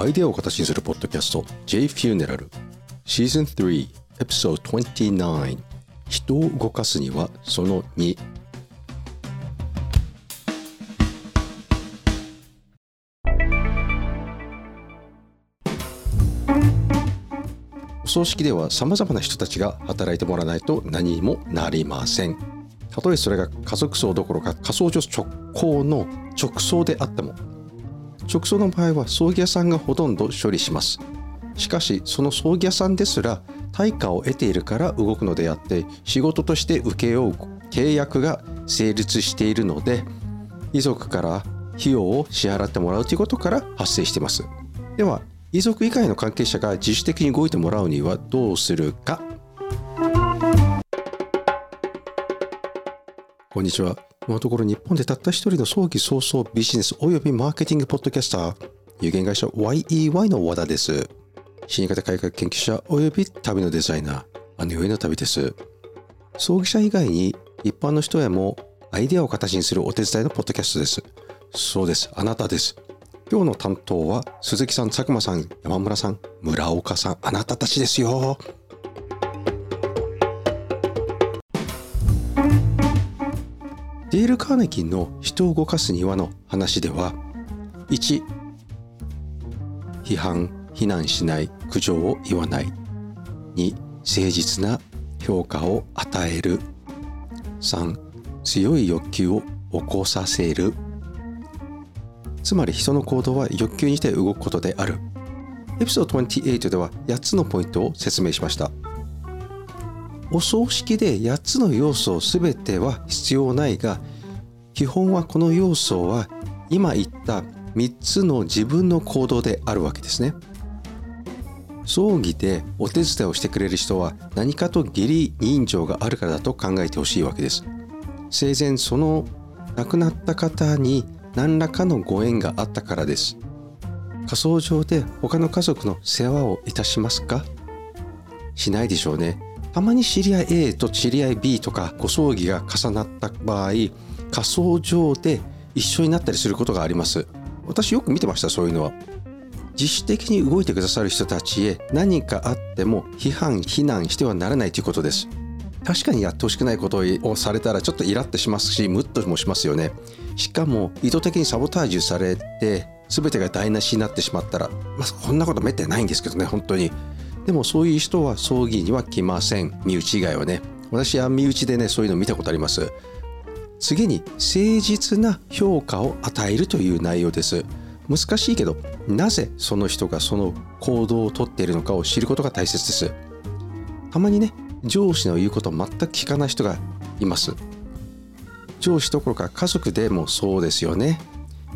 アイデアを形にするポッドキャスト J Funeral シーズン3エピソード29人を動かすにはその2お葬式ではさまざまな人たちが働いてもらわないと何にもなりません。たとえそれが家族葬どころか火葬場直行の直葬であっても直葬の場合は葬儀屋さんがほとんど処理します。しかしその葬儀屋さんですら対価を得ているから動くのであって仕事として請け負う契約が成立しているので遺族から費用を支払ってもらうということから発生しています。では遺族以外の関係者が自主的に動いてもらうにはどうするか。こんにちは。このところ日本でたった一人の葬儀早々ビジネスおよびマーケティングポッドキャスター有限会社 YEY の和田です。死に方改革研究者および旅のデザイナーあの世への旅です。葬儀者以外に一般の人へもアイデアを形にするお手伝いのポッドキャストです。そうです。あなたです。今日の担当は鈴木さん、佐久間さん、山村さん、村岡さん、あなたたちですよ。デール・カーネギーの人を動かす庭の話では1批判非難しない苦情を言わない。2誠実な評価を与える。3強い欲求を起こさせる。つまり人の行動は欲求にして動くことである。エピソード28では8つのポイントを説明しました。お葬式で8つの要素全ては必要ないが基本はこの要素は今言った3つの自分の行動であるわけですね。葬儀でお手伝いをしてくれる人は何かと義理人情があるからだと考えてほしいわけです。生前その亡くなった方に何らかのご縁があったからです。火葬場で他の家族の世話をいたしますか？しないでしょうね。たまに知り合い A と知り合い B とかご葬儀が重なった場合仮想上で一緒になったりすることがあります。私よく見てましたそういうのは。自主的に動いてくださる人たちへ何かあっても批判非難してはならないということです。確かにやってほしくないことをされたらちょっとイラってしますしムッともしますよね。しかも意図的にサボタージュされて全てが台無しになってしまったら、まあ、こんなことめったにないんですけどね本当に。でもそういう人は葬儀には来ません。身内以外はね。私は身内でねそういうの見たことあります。次に誠実な評価を与えるという内容です。難しいけどなぜその人がその行動をとっているのかを知ることが大切です。たまにね上司の言うことを全く聞かない人がいます。上司どころか家族でもそうですよね。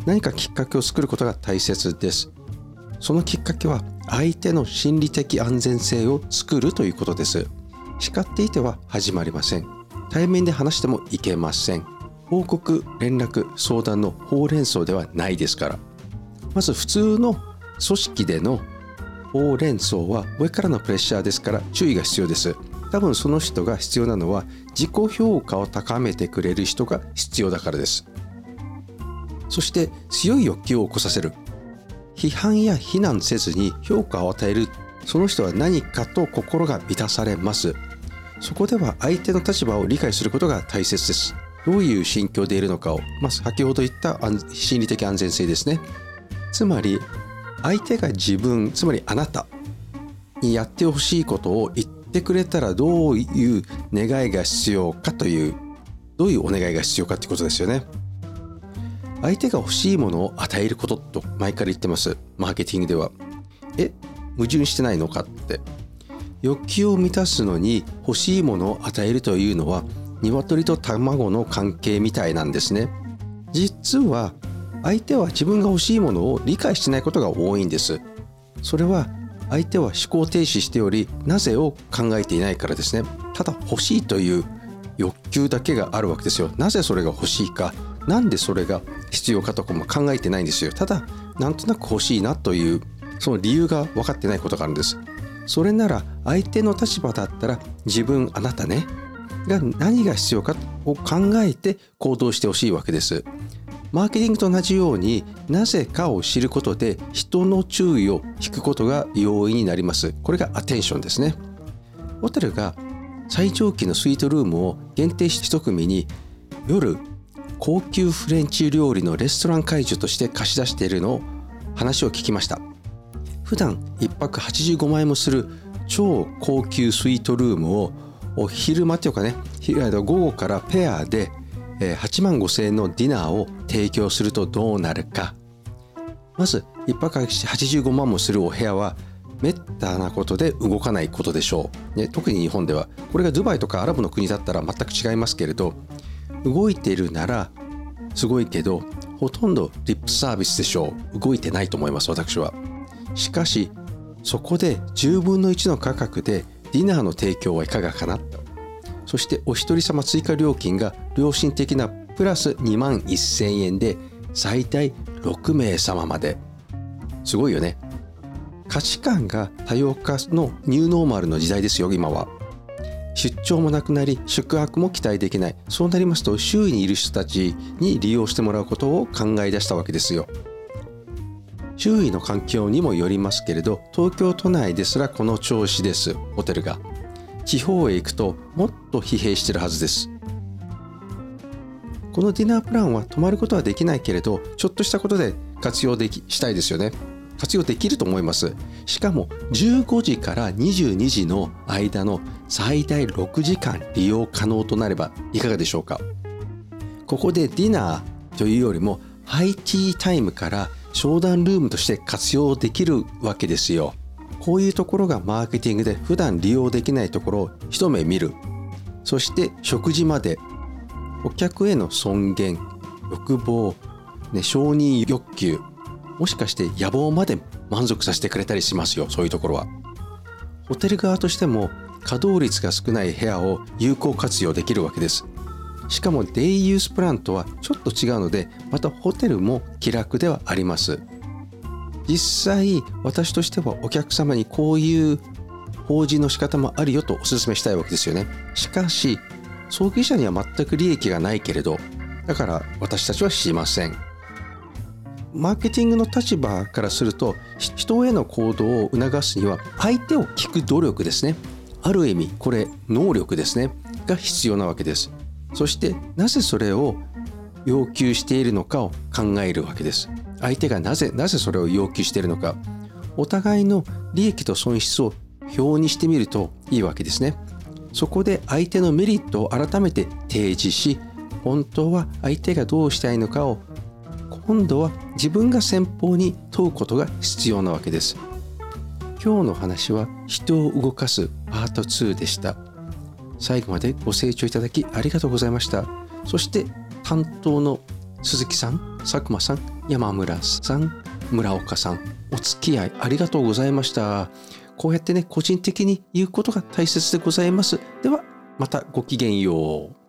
何かきっかけを作ることが大切です。そのきっかけは相手の心理的安全性を作るということです。叱っていては始まりません。対面で話してもいけません。報告連絡相談のほうれん草ではないですから。まず普通の組織でのほうれん草は上からのプレッシャーですから注意が必要です。多分その人が必要なのは自己評価を高めてくれる人が必要だからです。そして強い欲求を起こさせる。批判や非難せずに評価を与える。その人は何かと心が満たされます。そこでは相手の立場を理解することが大切です。どういう心境でいるのかを、まあ、先ほど言った心理的安全性ですね。つまり相手が自分つまりあなたにやってほしいことを言ってくれたらどういう願いが必要かというどういうお願いが必要かということですよね。相手が欲しいものを与えることと前から言ってます。マーケティングでは。え矛盾してないのかって。欲求を満たすのに欲しいものを与えるというのは鶏と卵の関係みたいなんですね。実は相手は自分が欲しいものを理解してないことが多いんです。それは相手は思考停止しておりなぜを考えていないからですね。ただ欲しいという欲求だけがあるわけですよ。なぜそれが欲しいかなんでそれが必要かとかも考えてないんですよ。ただなんとなく欲しいなというその理由が分かってないことがあるんです。それなら相手の立場だったら自分あなたねが何が必要かを考えて行動してほしいわけです。マーケティングと同じようになぜかを知ることで人の注意を引くことが容易になります。これがアテンションですね。ホテルが最上級のスイートルームを限定して1組に夜高級フレンチ料理のレストラン会場として貸し出しているのを話を聞きました。普段1泊85万円もする超高級スイートルームをお昼間というかね午後からペアで8万5千円のディナーを提供するとどうなるか。まず1泊85万もするお部屋はめったなことで動かないことでしょう、ね、特に日本では。これがドバイとかアラブの国だったら全く違いますけれど動いているならすごいけどほとんどリップサービスでしょう。動いてないと思います私は。しかしそこで10分の1の価格でディナーの提供はいかがかなそしてお一人様追加料金が良心的なプラス2万1000円で最大6名様まで。すごいよね。価値観が多様化のニューノーマルの時代ですよ今は。出張もなくなり宿泊も期待できない。そうなりますと周囲にいる人たちに利用してもらうことを考え出したわけですよ。周囲の環境にもよりますけれど東京都内ですらこの調子です。ホテルが。地方へ行くともっと疲弊してるはずです。このディナープランは泊まることはできないけれどちょっとしたことで活用できしたいですよね。活用できると思います。しかも15時から22時の間の最大6時間利用可能となればいかがでしょうか。ここでディナーというよりもハイティータイムから商談ルームとして活用できるわけですよ。こういうところがマーケティングで普段利用できないところを一目見る。そして食事まで。お客への尊厳欲望、ね、承認欲求もしかして野望まで満足させてくれたりしますよ。そういうところは。ホテル側としても稼働率が少ない部屋を有効活用できるわけです。しかもデイユースプランとはちょっと違うのでまたホテルも気楽ではあります。実際私としてはお客様にこういう法事の仕方もあるよとお勧めしたいわけですよね。しかし葬儀者には全く利益がないけれどだから私たちはしません。マーケティングの立場からすると人への行動を促すには相手を聞く努力ですね。ある意味これ能力ですね。が必要なわけです。そしてなぜそれを要求しているのかを考えるわけです。相手がなぜなぜそれを要求しているのか。お互いの利益と損失を表にしてみるといいわけですね。そこで相手のメリットを改めて提示し本当は相手がどうしたいのかを今度は自分が先方に問うことが必要なわけです。今日の話は人を動かすパート2でした。最後までご清聴いただきありがとうございました。そして担当の鈴木さん佐久間さん山村さん村岡さんお付き合いありがとうございました。こうやってね個人的に言うことが大切でございます。ではまたごきげんよう。